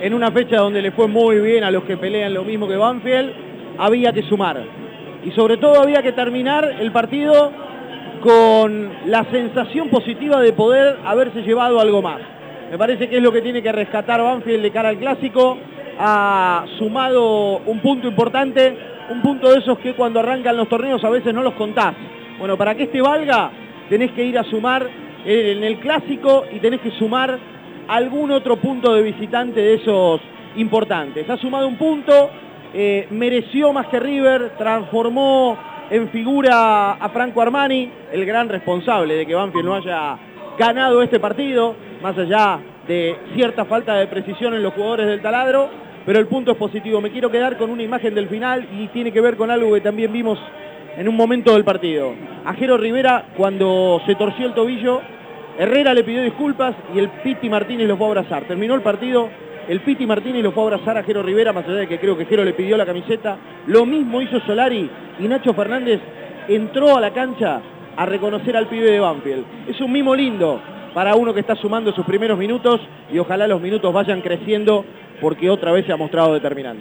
en una fecha donde le fue muy bien a los que pelean lo mismo que Banfield, había que sumar. Y sobre todo había que terminar el partido con la sensación positiva de poder haberse llevado algo más. Me parece que es lo que tiene que rescatar Banfield de cara al clásico. Ha sumado un punto importante, un punto de esos que cuando arrancan los torneos a veces no los contás. Bueno, para que este valga, tenés que ir a sumar en el clásico y tenés que sumar algún otro punto de visitante de esos importantes. Ha sumado un punto, eh, mereció más que River, transformó en figura a Franco Armani, el gran responsable de que Banfield no haya ganado este partido, más allá de cierta falta de precisión en los jugadores del taladro, pero el punto es positivo. Me quiero quedar con una imagen del final y tiene que ver con algo que también vimos en un momento del partido. A Jero Rivera, cuando se torció el tobillo, Herrera le pidió disculpas y el Piti Martínez lo fue a abrazar. Terminó el partido, el Piti Martínez lo fue a abrazar a Jero Rivera, más allá de que creo que Jero le pidió la camiseta. Lo mismo hizo Solari y Nacho Fernández entró a la cancha a reconocer al pibe de Banfield. Es un mimo lindo para uno que está sumando sus primeros minutos y ojalá los minutos vayan creciendo porque otra vez se ha mostrado determinante.